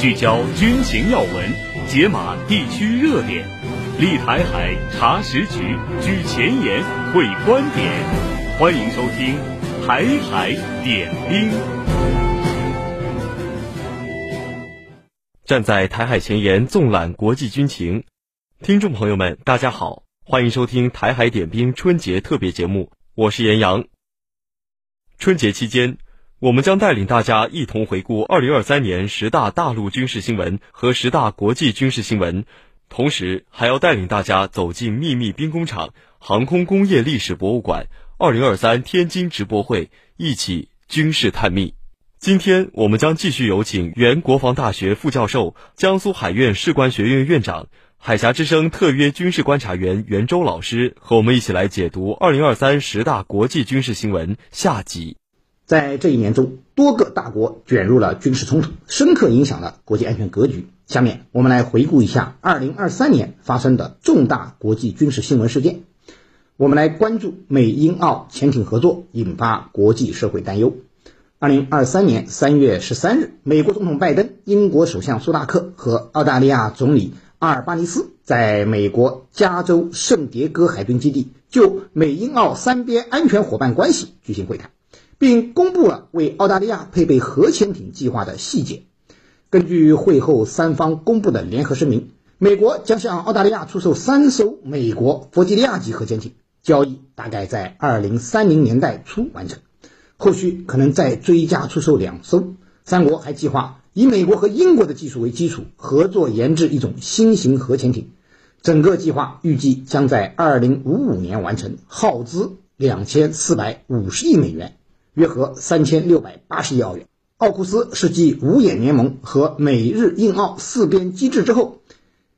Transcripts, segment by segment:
聚焦军情要闻，解码地区热点，立台海查实局，举前沿会观点。欢迎收听《台海点兵》。站在台海前沿，纵览国际军情。听众朋友们，大家好，欢迎收听《台海点兵》春节特别节目，我是严阳。春节期间，我们将带领大家一同回顾二零二三年十大大陆军事新闻和十大国际军事新闻，同时还要带领大家走进秘密兵工厂、航空工业历史博物馆、二零二三天津直播会，一起军事探秘。今天我们将继续有请原国防大学副教授、江苏海院士官学院院长、海峡之声特约军事观察员袁周老师和我们一起来解读二零二三十大国际军事新闻下集。在这一年中，多个大国卷入了军事冲突，深刻影响了国际安全格局。下面我们来回顾一下2023年发生的重大国际军事新闻事件。我们来关注美英澳潜艇合作引发国际社会担忧。2023年3月13日，美国总统拜登、英国首相苏纳克和澳大利亚总理阿尔巴尼斯在美国加州圣迭戈海军基地就美英澳三边安全伙伴关系举行会谈。并公布了为澳大利亚配备核潜艇计划的细节。根据会后三方公布的联合声明，美国将向澳大利亚出售三艘美国弗吉尼亚级核潜艇，交易大概在二零三零年代初完成，后续可能再追加出售两艘。三国还计划以美国和英国的技术为基础，合作研制一种新型核潜艇。整个计划预计将在二零五五年完成，耗资两千四百五十亿美元。约合三千六百八十亿澳元。奥库斯是继五眼联盟和美日印澳四边机制之后，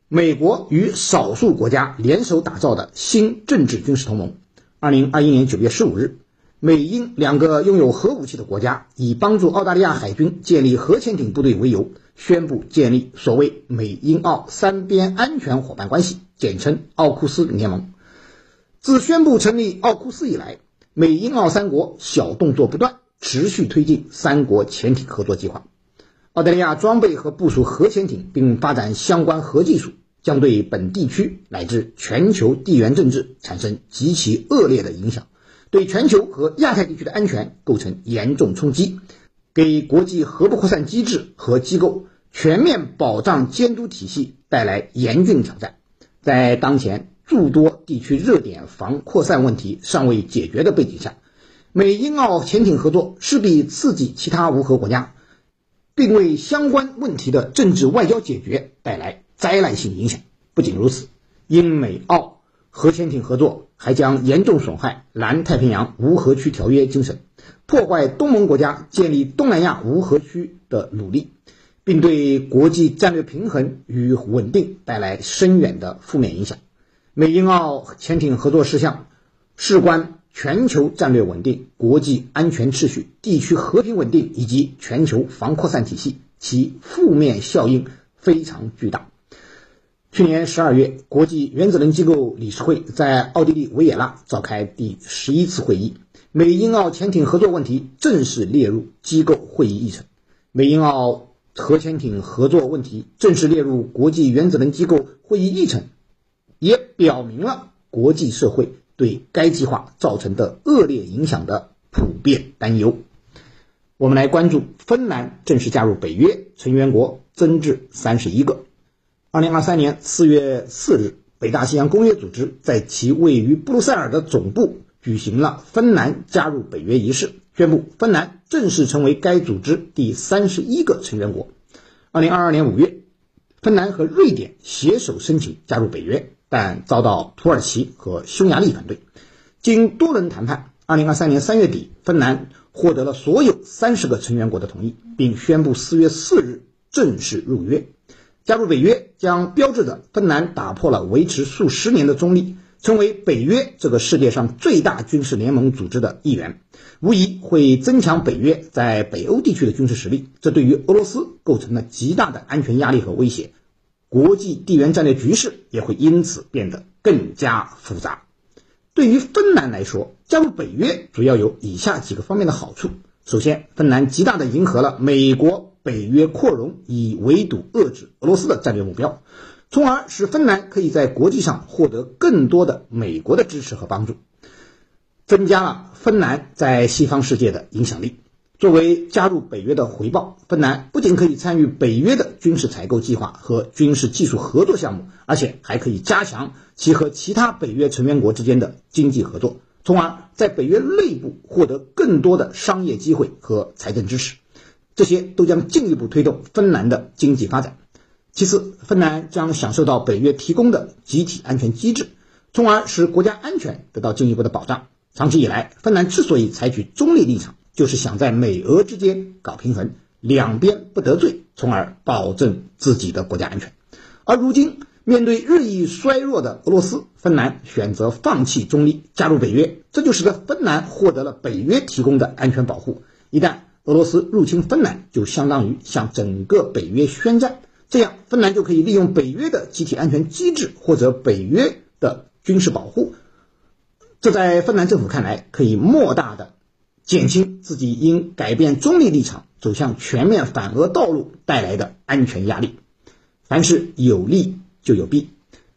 美国与少数国家联手打造的新政治军事同盟。二零二一年九月十五日，美英两个拥有核武器的国家以帮助澳大利亚海军建立核潜艇部队为由，宣布建立所谓美英澳三边安全伙伴关系，简称奥库斯联盟。自宣布成立奥库斯以来，美英澳三国小动作不断，持续推进三国潜艇合作计划。澳大利亚装备和部署核潜艇，并发展相关核技术，将对本地区乃至全球地缘政治产生极其恶劣的影响，对全球和亚太地区的安全构成严重冲击，给国际核不扩散机制和机构全面保障监督体系带来严峻挑战。在当前，诸多地区热点防扩散问题尚未解决的背景下，美英澳潜艇合作势必刺激其他无核国家，并为相关问题的政治外交解决带来灾难性影响。不仅如此，英美澳核潜艇合作还将严重损害南太平洋无核区条约精神，破坏东盟国家建立东南亚无核区的努力，并对国际战略平衡与稳定带来深远的负面影响。美英澳潜艇合作事项事关全球战略稳定、国际安全秩序、地区和平稳定以及全球防扩散体系，其负面效应非常巨大。去年十二月，国际原子能机构理事会在奥地利维也纳召开第十一次会议，美英澳潜艇合作问题正式列入机构会议议程。美英澳核潜艇合作问题正式列入国际原子能机构会议议程。表明了国际社会对该计划造成的恶劣影响的普遍担忧。我们来关注芬兰正式加入北约，成员国增至三十一个。二零二三年四月四日，北大西洋公约组织在其位于布鲁塞尔的总部举行了芬兰加入北约仪式，宣布芬兰正式成为该组织第三十一个成员国。二零二二年五月，芬兰和瑞典携手申请加入北约。但遭到土耳其和匈牙利反对。经多轮谈判，二零二三年三月底，芬兰获得了所有三十个成员国的同意，并宣布四月四日正式入约。加入北约将标志着芬兰打破了维持数十年的中立，成为北约这个世界上最大军事联盟组织的一员，无疑会增强北约在北欧地区的军事实力。这对于俄罗斯构成了极大的安全压力和威胁。国际地缘战略局势也会因此变得更加复杂。对于芬兰来说，加入北约主要有以下几个方面的好处：首先，芬兰极大地迎合了美国北约扩容，以围堵遏制俄罗斯的战略目标，从而使芬兰可以在国际上获得更多的美国的支持和帮助，增加了芬兰在西方世界的影响力。作为加入北约的回报，芬兰不仅可以参与北约的军事采购计划和军事技术合作项目，而且还可以加强其和其他北约成员国之间的经济合作，从而在北约内部获得更多的商业机会和财政支持。这些都将进一步推动芬兰的经济发展。其次，芬兰将享受到北约提供的集体安全机制，从而使国家安全得到进一步的保障。长期以来，芬兰之所以采取中立立场，就是想在美俄之间搞平衡，两边不得罪，从而保证自己的国家安全。而如今，面对日益衰弱的俄罗斯，芬兰选择放弃中立，加入北约，这就使得芬兰获得了北约提供的安全保护。一旦俄罗斯入侵芬兰，就相当于向整个北约宣战，这样芬兰就可以利用北约的集体安全机制或者北约的军事保护。这在芬兰政府看来，可以莫大的。减轻自己因改变中立立场走向全面反俄道路带来的安全压力。凡事有利就有弊，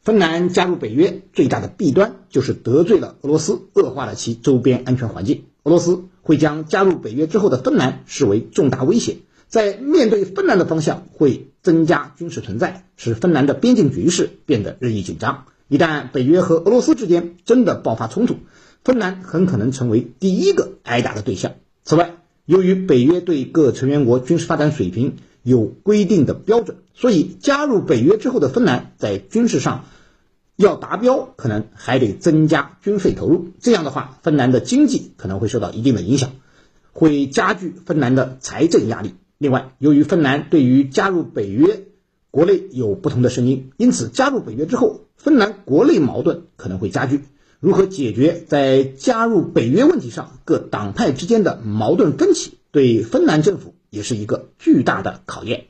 芬兰加入北约最大的弊端就是得罪了俄罗斯，恶化了其周边安全环境。俄罗斯会将加入北约之后的芬兰视为重大威胁，在面对芬兰的方向会增加军事存在，使芬兰的边境局势变得日益紧张。一旦北约和俄罗斯之间真的爆发冲突，芬兰很可能成为第一个挨打的对象。此外，由于北约对各成员国军事发展水平有规定的标准，所以加入北约之后的芬兰在军事上要达标，可能还得增加军费投入。这样的话，芬兰的经济可能会受到一定的影响，会加剧芬兰的财政压力。另外，由于芬兰对于加入北约国内有不同的声音，因此加入北约之后，芬兰国内矛盾可能会加剧。如何解决在加入北约问题上各党派之间的矛盾分歧，对芬兰政府也是一个巨大的考验。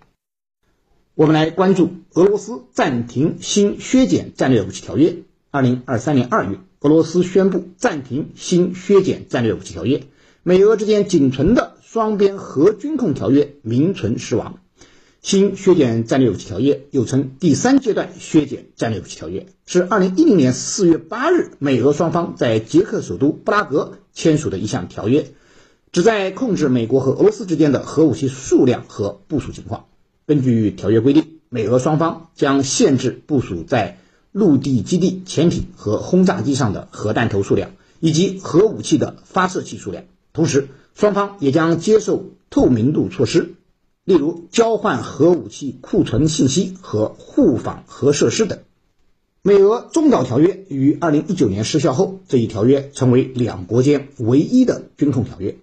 我们来关注俄罗斯暂停新削减战略武器条约。二零二三年二月，俄罗斯宣布暂停新削减战略武器条约，美俄之间仅存的双边核军控条约名存实亡。新削减战略武器条约又称第三阶段削减战略武器条约，是二零一零年四月八日美俄双方在捷克首都布拉格签署的一项条约，旨在控制美国和俄罗斯之间的核武器数量和部署情况。根据条约规定，美俄双方将限制部署在陆地基地、潜艇和轰炸机上的核弹头数量，以及核武器的发射器数量。同时，双方也将接受透明度措施。例如，交换核武器库存信息和互访核设施等。美俄中导条约于二零一九年失效后，这一条约成为两国间唯一的军控条约。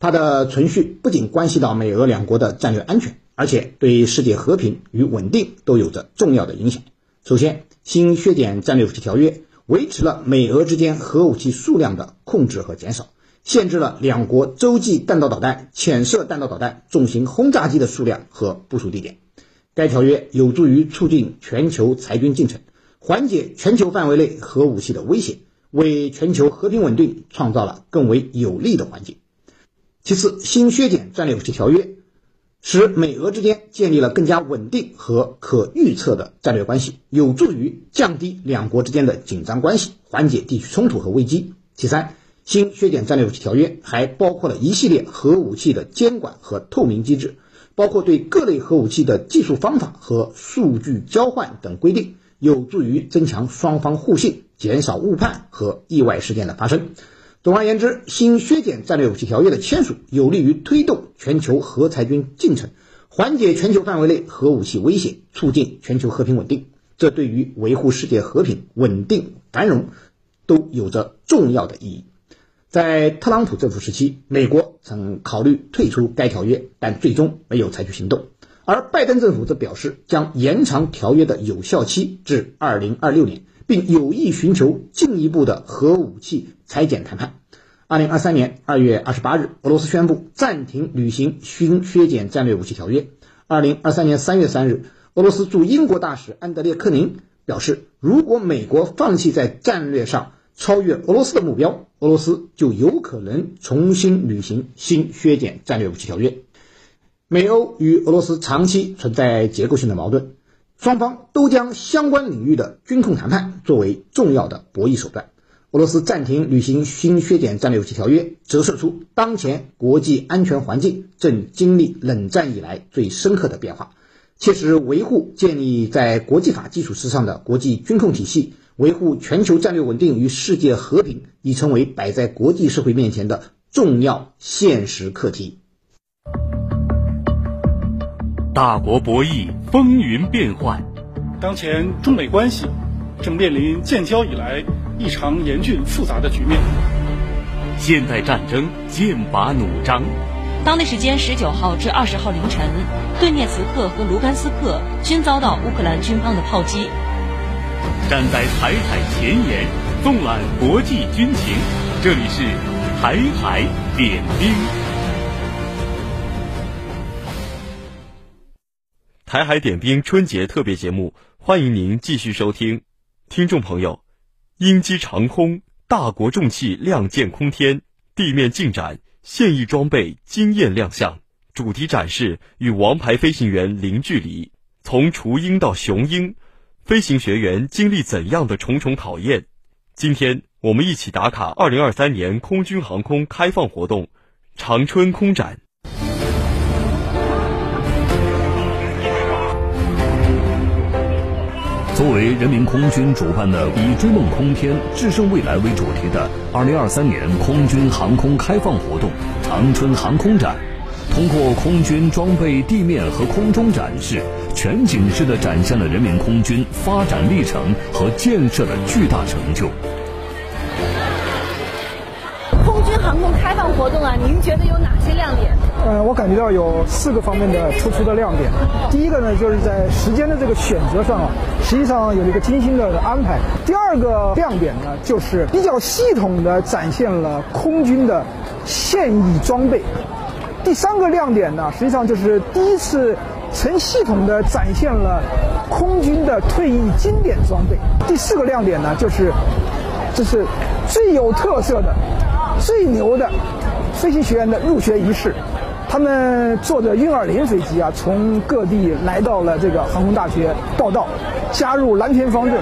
它的存续不仅关系到美俄两国的战略安全，而且对世界和平与稳定都有着重要的影响。首先，新削减战略武器条约维持了美俄之间核武器数量的控制和减少。限制了两国洲际弹道导弹、潜射弹道导弹、重型轰炸机的数量和部署地点。该条约有助于促进全球裁军进程，缓解全球范围内核武器的威胁，为全球和平稳定创造了更为有利的环境。其次，新削减战略武器条约使美俄之间建立了更加稳定和可预测的战略关系，有助于降低两国之间的紧张关系，缓解地区冲突和危机。其三。新削减战略武器条约还包括了一系列核武器的监管和透明机制，包括对各类核武器的技术方法和数据交换等规定，有助于增强双方互信，减少误判和意外事件的发生。总而言之，新削减战略武器条约的签署有利于推动全球核裁军进程，缓解全球范围内核武器威胁，促进全球和平稳定。这对于维护世界和平、稳定、繁荣都有着重要的意义。在特朗普政府时期，美国曾考虑退出该条约，但最终没有采取行动。而拜登政府则表示将延长条约的有效期至二零二六年，并有意寻求进一步的核武器裁减谈判。二零二三年二月二十八日，俄罗斯宣布暂停履行新削减战略武器条约。二零二三年三月三日，俄罗斯驻英国大使安德烈·克宁表示，如果美国放弃在战略上超越俄罗斯的目标，俄罗斯就有可能重新履行新削减战略武器条约。美欧与俄罗斯长期存在结构性的矛盾，双方都将相关领域的军控谈判作为重要的博弈手段。俄罗斯暂停履行新削减战略武器条约，折射出当前国际安全环境正经历冷战以来最深刻的变化。切实维护建立在国际法基础之上的国际军控体系，维护全球战略稳定与世界和平，已成为摆在国际社会面前的重要现实课题。大国博弈，风云变幻。当前中美关系正面临建交以来异常严峻复杂的局面。现代战争剑拔弩张。当地时间十九号至二十号凌晨，顿涅茨克和卢甘斯克均遭到乌克兰军方的炮击。站在台海前沿，纵览国际军情，这里是台海点兵。台海点兵春节特别节目，欢迎您继续收听。听众朋友，鹰击长空，大国重器亮剑空天，地面进展，现役装备惊艳亮相，主题展示与王牌飞行员零距离。从雏鹰到雄鹰，飞行学员经历怎样的重重考验？今天我们一起打卡二零二三年空军航空开放活动——长春空展。作为人民空军主办的以追梦空天、致胜未来为主题的二零二三年空军航空开放活动——长春航空展，通过空军装备、地面和空中展示，全景式的展现了人民空军发展历程和建设的巨大成就。空军航空开放活动啊，您觉得有哪些亮点？呃，我感觉到有四个方面的突出的亮点。第一个呢，就是在时间的这个选择上啊，实际上有一个精心的安排。第二个亮点呢，就是比较系统的展现了空军的现役装备。第三个亮点呢，实际上就是第一次成系统的展现了空军的退役经典装备。第四个亮点呢，就是这是最有特色的、最牛的飞行学员的入学仪式。他们坐着运二零飞机啊，从各地来到了这个航空大学报到，加入蓝天方阵。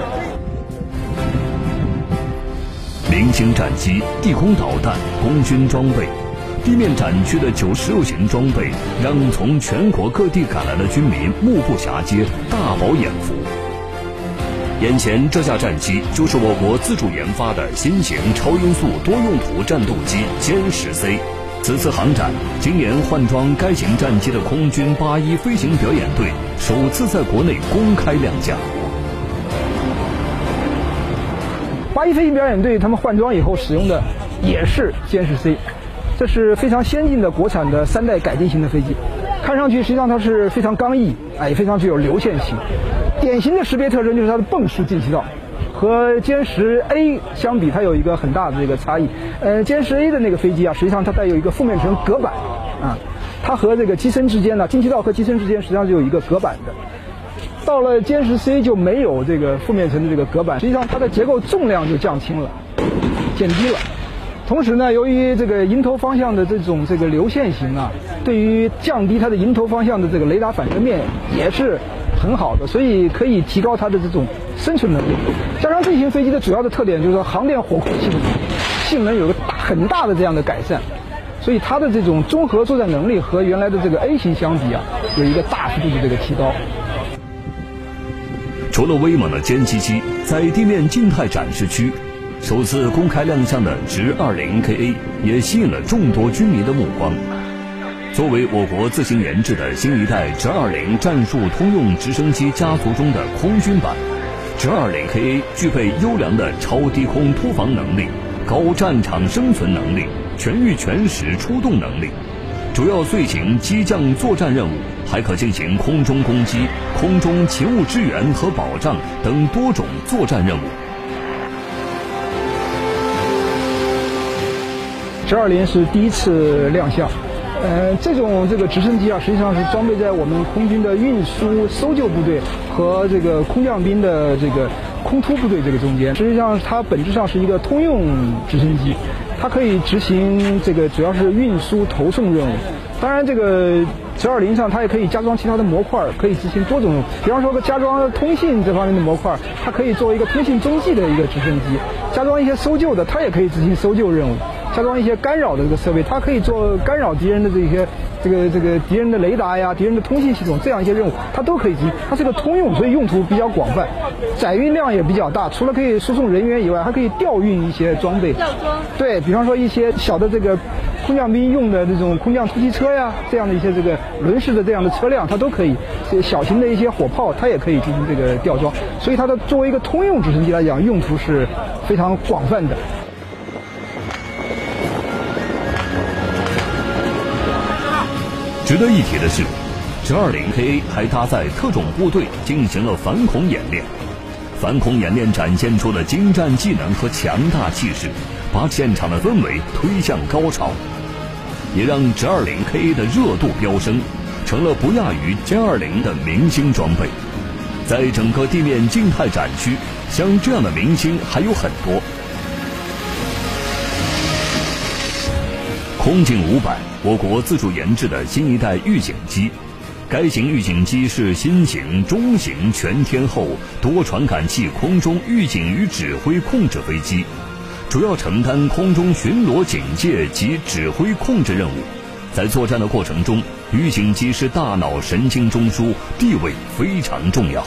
零星战机、地空导弹、空军装备，地面展区的九十六型装备，让从全国各地赶来的军民目不暇接，大饱眼福。眼前这架战机就是我国自主研发的新型超音速多用途战斗机歼十 C。此次航展，今年换装该型战机的空军八一飞行表演队首次在国内公开亮相。八一飞行表演队他们换装以后使用的也是歼十 C，这是非常先进的国产的三代改进型的飞机，看上去实际上它是非常刚毅，哎，也非常具有流线型。典型的识别特征就是它的泵式进气道。和歼十 A 相比，它有一个很大的这个差异。呃，歼十 A 的那个飞机啊，实际上它带有一个负面层隔板，啊，它和这个机身之间呢，进气道和机身之间实际上是有一个隔板的。到了歼十 C 就没有这个负面层的这个隔板，实际上它的结构重量就降轻了，减低了。同时呢，由于这个迎头方向的这种这个流线型啊，对于降低它的迎头方向的这个雷达反射面也是很好的，所以可以提高它的这种生存能力。加上这型飞机的主要的特点就是说航电火控性能性能有个大很大的这样的改善，所以它的这种综合作战能力和原来的这个 A 型相比啊，有一个大幅度的这个提高。除了威猛的歼七七，在地面静态展示区，首次公开亮相的直二零 KA 也吸引了众多军迷的目光。作为我国自行研制的新一代直二零战术通用直升机家族中的空军版，直二零 KA 具备优良的超低空突防能力、高战场生存能力、全域全时出动能力，主要遂行机降作战任务，还可进行空中攻击、空中勤务支援和保障等多种作战任务。直二零是第一次亮相。呃，这种这个直升机啊，实际上是装备在我们空军的运输搜救部队和这个空降兵的这个空突部队这个中间。实际上，它本质上是一个通用直升机，它可以执行这个主要是运输投送任务。当然，这个直二零上它也可以加装其他的模块，可以执行多种。比方说，加装通信这方面的模块，它可以作为一个通信中继的一个直升机；加装一些搜救的，它也可以执行搜救任务。加装一些干扰的这个设备，它可以做干扰敌人的这些这个这个敌人的雷达呀、敌人的通信系统这样一些任务，它都可以执行。它是个通用，所以用途比较广泛，载运量也比较大。除了可以输送人员以外，还可以调运一些装备。对，比方说一些小的这个空降兵用的这种空降突击车呀，这样的一些这个轮式的这样的车辆，它都可以。小型的一些火炮，它也可以进行这个吊装。所以它的作为一个通用直升机来讲，用途是非常广泛的。值得一提的是，直二零 KA 还搭载特种部队进行了反恐演练，反恐演练展现出了精湛技能和强大气势，把现场的氛围推向高潮，也让直二零 KA 的热度飙升，成了不亚于歼二零的明星装备。在整个地面静态展区，像这样的明星还有很多。空警五百，我国自主研制的新一代预警机。该型预警机是新型中型全天候多传感器空中预警与指挥控制飞机，主要承担空中巡逻警戒及指挥控制任务。在作战的过程中，预警机是大脑神经中枢，地位非常重要。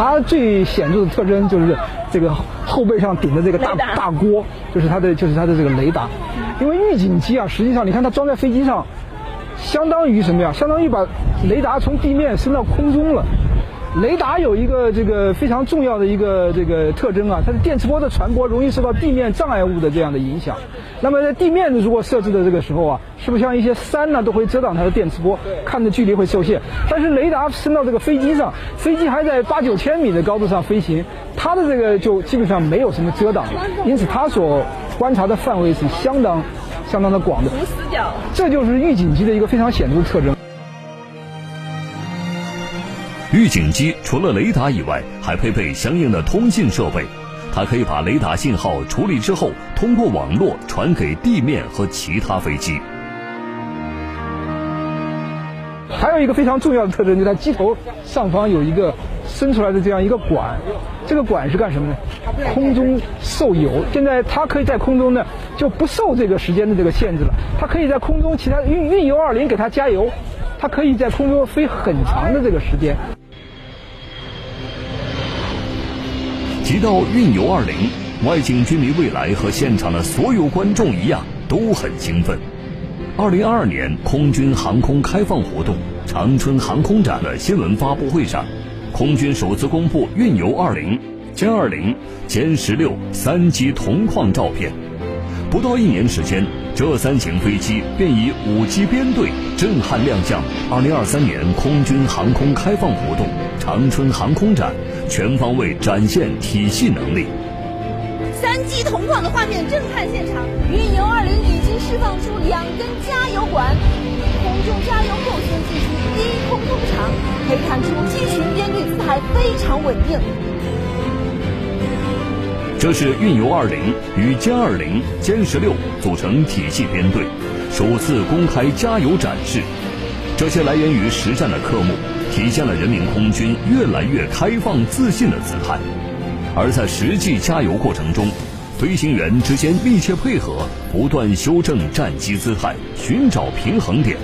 它最显著的特征就是这个后背上顶的这个大大锅，就是它的就是它的这个雷达。因为预警机啊，实际上你看它装在飞机上，相当于什么呀？相当于把雷达从地面升到空中了。雷达有一个这个非常重要的一个这个特征啊，它的电磁波的传播容易受到地面障碍物的这样的影响。那么在地面如果设置的这个时候啊，是不是像一些山呢都会遮挡它的电磁波，看的距离会受限？但是雷达升到这个飞机上，飞机还在八九千米的高度上飞行，它的这个就基本上没有什么遮挡，因此它所观察的范围是相当相当的广的。无死角这就是预警机的一个非常显著的特征。预警机除了雷达以外，还配备相应的通信设备。它可以把雷达信号处理之后，通过网络传给地面和其他飞机。还有一个非常重要的特征，就是它机头上方有一个伸出来的这样一个管。这个管是干什么呢？空中受油。现在它可以在空中呢，就不受这个时间的这个限制了。它可以在空中，其他运运油二零给它加油，它可以在空中飞很长的这个时间。到运油二零，外景军迷未来和现场的所有观众一样都很兴奋。二零二二年空军航空开放活动长春航空展的新闻发布会上，空军首次公布运油二零、歼二零、歼十六三机同框照片。不到一年时间，这三型飞机便以五机编队震撼亮相二零二三年空军航空开放活动长春航空展。全方位展现体系能力。三机同框的画面震撼现场，运油二零已经释放出两根加油管，空中加油后旋进行低空通常，可以看出机群编队姿态非常稳定。这是运油二零与歼二零、歼十六组成体系编队，首次公开加油展示。这些来源于实战的科目。体现了人民空军越来越开放自信的姿态，而在实际加油过程中，飞行员之间密切配合，不断修正战机姿态，寻找平衡点，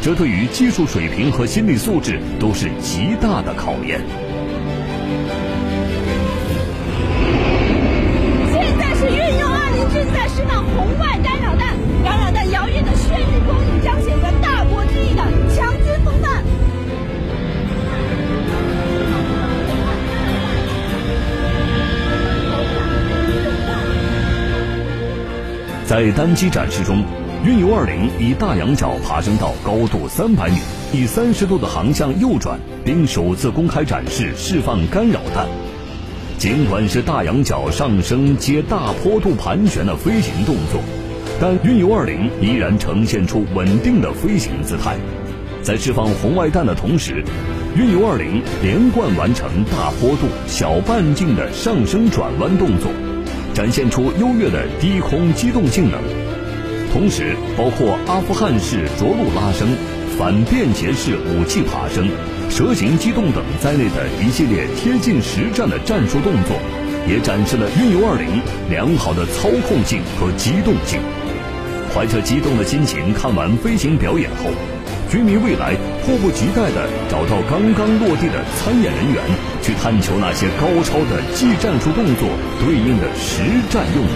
这对于技术水平和心理素质都是极大的考验。现在是运用二零正在释放红外干扰弹，干扰弹耀眼的绚在单机展示中，运油二零以大仰角爬升到高度三百米，以三十度的航向右转，并首次公开展示释放干扰弹。尽管是大仰角上升接大坡度盘旋的飞行动作，但运油二零依然呈现出稳定的飞行姿态。在释放红外弹的同时，运油二零连贯完成大坡度小半径的上升转弯动作。展现出优越的低空机动性能。同时，包括阿富汗式着陆拉升、反便携式武器爬升、蛇形机动等在内的一系列贴近实战的战术动作，也展示了运油二零良好的操控性和机动性。怀着激动的心情看完飞行表演后，军迷未来迫不及待地找到刚刚落地的参演人员，去探求那些高超的技战术动作对应的实战用途。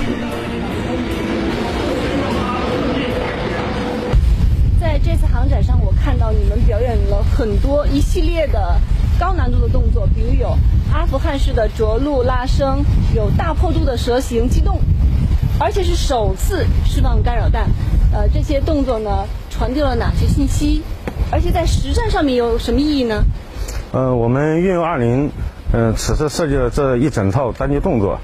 在这次航展上，我看到你们表演了很多一系列的高难度的动作，比如有阿富汗式的着陆拉升，有大坡度的蛇形机动。而且是首次释放干扰弹，呃，这些动作呢，传递了哪些信息？而且在实战上面有什么意义呢？呃，我们运油二零，嗯，此次设计的这一整套单机动作，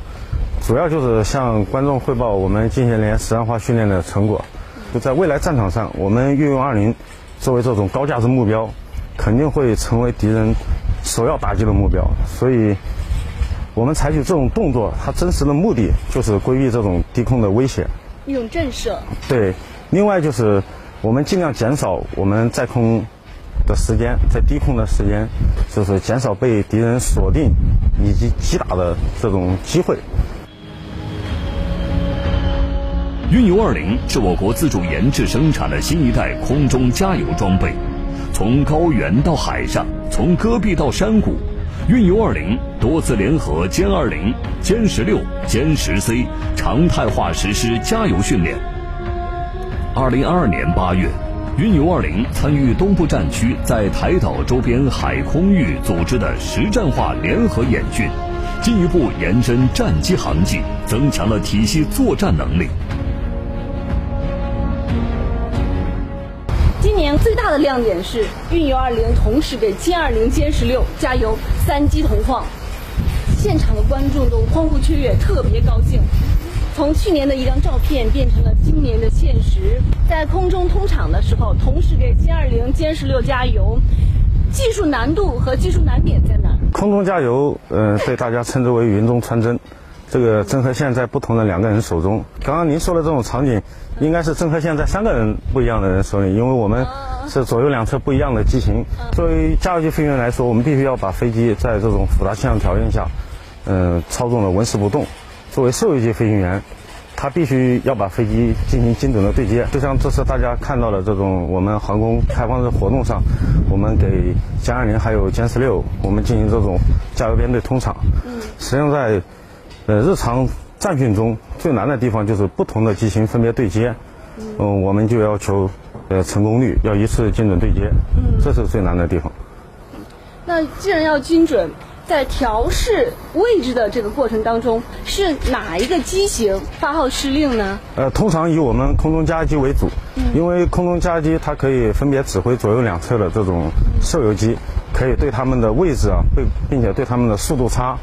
主要就是向观众汇报我们近些年实战化训练的成果。就在未来战场上，我们运用二零作为这种高价值目标，肯定会成为敌人首要打击的目标。所以。我们采取这种动作，它真实的目的就是规避这种低空的威胁，一种震慑。对，另外就是我们尽量减少我们在空的时间，在低空的时间，就是减少被敌人锁定以及击打的这种机会。运油二零是我国自主研制生产的新一代空中加油装备，从高原到海上，从戈壁到山谷。运油二零多次联合歼二零、歼十六、歼十 C 常态化实施加油训练。二零二二年八月，运油二零参与东部战区在台岛周边海空域组织的实战化联合演训，进一步延伸战机航迹，增强了体系作战能力。今年最大的亮点是运油二零同时给歼二零、歼十六加油，三机同框，现场的观众都欢呼雀跃，特别高兴。从去年的一张照片变成了今年的现实，在空中通场的时候，同时给歼二零、歼十六加油，技术难度和技术难点在哪？空中加油，嗯、呃，被大家称之为云中穿针。这个针和线在不同的两个人手中。刚刚您说的这种场景，应该是针和线在三个人不一样的人手里，因为我们是左右两侧不一样的机型。作为加油机飞行员来说，我们必须要把飞机在这种复杂气象条件下，嗯、呃，操纵的纹丝不动。作为受油机飞行员，他必须要把飞机进行精准的对接。就像这次大家看到的这种我们航空开放日活动上，我们给歼二零还有歼十六，我们进行这种加油编队通场。实际上在呃，日常战训中最难的地方就是不同的机型分别对接，嗯、呃，我们就要求呃成功率要一次精准对接，嗯，这是最难的地方。那既然要精准，在调试位置的这个过程当中，是哪一个机型发号施令呢？呃，通常以我们空中加油机为主，嗯，因为空中加油机它可以分别指挥左右两侧的这种受油机，可以对它们的位置啊，并并且对它们的速度差，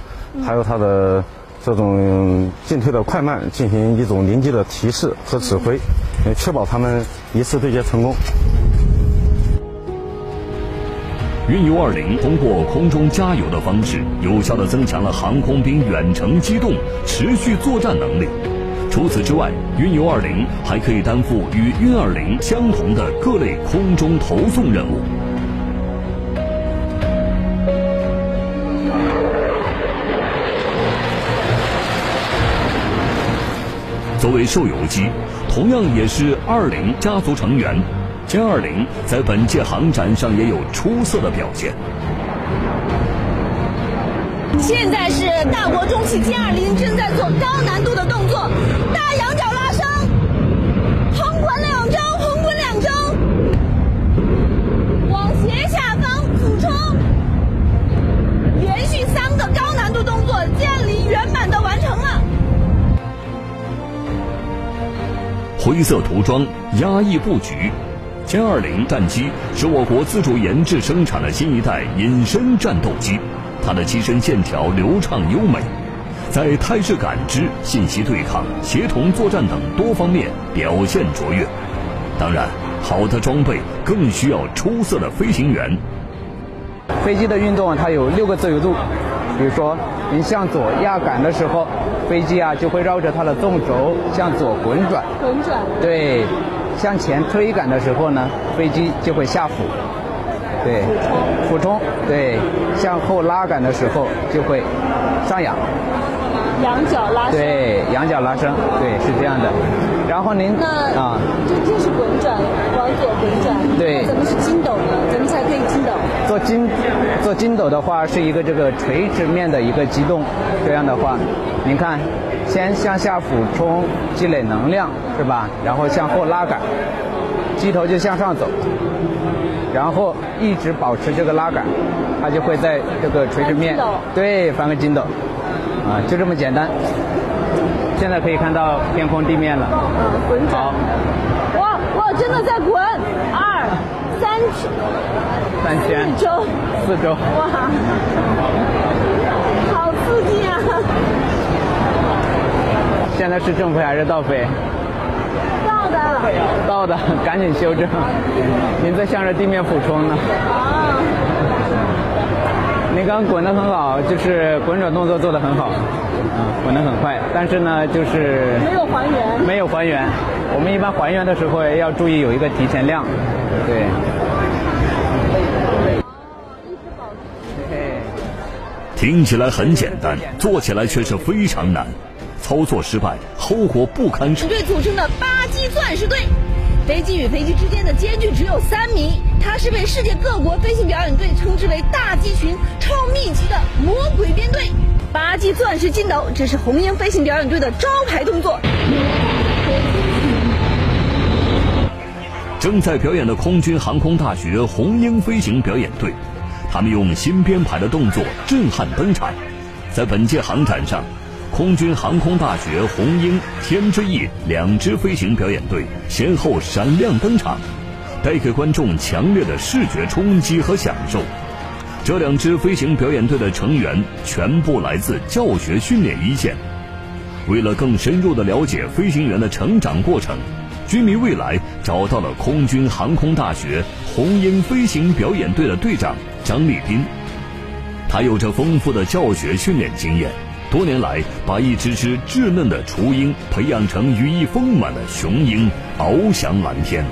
还有它的。这种进退的快慢进行一种临机的提示和指挥，确保它们一次对接成功。运油二零通过空中加油的方式，有效地增强了航空兵远程机动、持续作战能力。除此之外，运油二零还可以担负与运二零相同的各类空中投送任务。作为受油机，同样也是二零家族成员，歼二零在本届航展上也有出色的表现。现在是大国重器歼二零正在做高难度的动作，大仰角拉升，横滚两周，横滚两周，往斜下方俯冲，连续三个高难度动作，歼零圆满的完成了。灰色涂装，压抑布局，歼二零战机是我国自主研制生产的新一代隐身战斗机，它的机身线条流畅优美，在态势感知、信息对抗、协同作战等多方面表现卓越。当然，好的装备更需要出色的飞行员。飞机的运动它有六个自由度，比如说您向左压杆的时候，飞机啊就会绕着它的纵轴向左滚转。滚转。对，向前推杆的时候呢，飞机就会下俯。对。俯冲。对，向后拉杆的时候就会上仰。仰角拉伸。对，仰角拉伸，对，是这样的。然后您那啊，这这是滚转，往左滚转。对。怎么是筋斗呢？怎么才可以筋斗？做筋做筋斗的话，是一个这个垂直面的一个机动。这样的话，您看，先向下俯冲积累能量，是吧？然后向后拉杆，机头就向上走，然后一直保持这个拉杆，它就会在这个垂直面。对，翻个筋斗。啊，就这么简单。现在可以看到天空地面了。嗯，滚转。好。哇哇，真的在滚！二、三圈。三圈。四周。四周。哇，好刺激啊！现在是正飞还是倒飞？倒的。倒的，赶紧修正。您在向着地面俯冲呢。啊。您刚刚滚得很好，就是滚转动作做得很好，啊，滚得很快，但是呢，就是没有还原，没有还原。我们一般还原的时候要注意有一个提前量，对。听起来很简单，做起来却是非常难，操作失败，后果不堪。队组成的巴基钻石队。飞机与飞机之间的间距只有三米，它是被世界各国飞行表演队称之为“大机群”、“超密集”的魔鬼编队。巴基钻石筋斗，这是红鹰飞行表演队的招牌动作。正在表演的空军航空大学红鹰飞行表演队，他们用新编排的动作震撼登场，在本届航展上。空军航空大学红鹰、天之翼两支飞行表演队先后闪亮登场，带给观众强烈的视觉冲击和享受。这两支飞行表演队的成员全部来自教学训练一线。为了更深入地了解飞行员的成长过程，军迷未来找到了空军航空大学红鹰飞行表演队的队长张立斌，他有着丰富的教学训练经验。多年来，把一只只稚嫩的雏鹰培养成羽翼丰满的雄鹰，翱翔蓝天。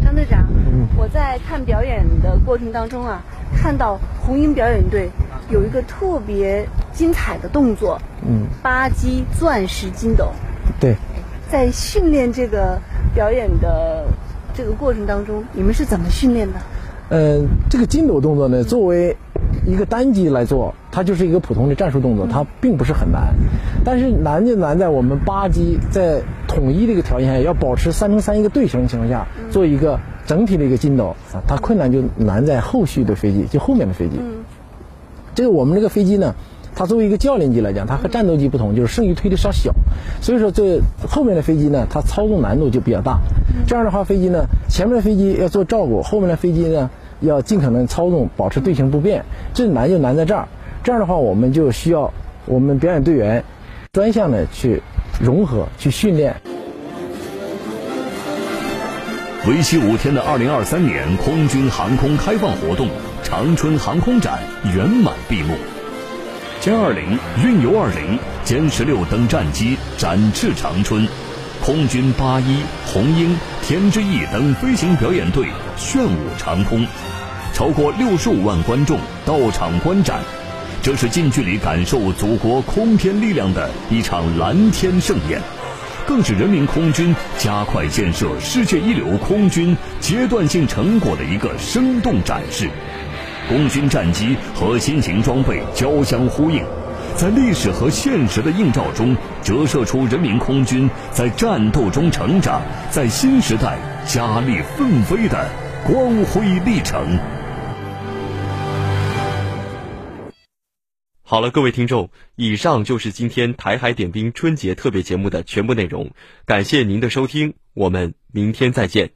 张队长，我在看表演的过程当中啊，看到红鹰表演队有一个特别精彩的动作，嗯，巴基钻石金斗。对，在训练这个表演的这个过程当中，你们是怎么训练的？嗯，这个筋斗动作呢，作为一个单机来做，它就是一个普通的战术动作，它并不是很难。但是难就难在我们八机在统一的一个条件下，要保持三乘三一个队形的情况下，做一个整体的一个筋斗啊，它困难就难在后续的飞机，就后面的飞机。这个我们这个飞机呢，它作为一个教练机来讲，它和战斗机不同，就是剩余推力稍小，所以说这后面的飞机呢，它操纵难度就比较大。这样的话，飞机呢，前面的飞机要做照顾，后面的飞机呢，要尽可能操纵，保持队形不变。这难就难在这儿。这样的话，我们就需要我们表演队员专项的去融合、去训练。为期五天的二零二三年空军航空开放活动——长春航空展圆满闭幕。歼二零、运油二零、歼十六等战机展翅长春。空军八一、红鹰、天之翼等飞行表演队炫舞长空，超过六十五万观众到场观展，这是近距离感受祖国空天力量的一场蓝天盛宴，更是人民空军加快建设世界一流空军阶段性成果的一个生动展示。空军战机和新型装备交相呼应。在历史和现实的映照中，折射出人民空军在战斗中成长，在新时代加力奋飞的光辉历程。好了，各位听众，以上就是今天台海点兵春节特别节目的全部内容，感谢您的收听，我们明天再见。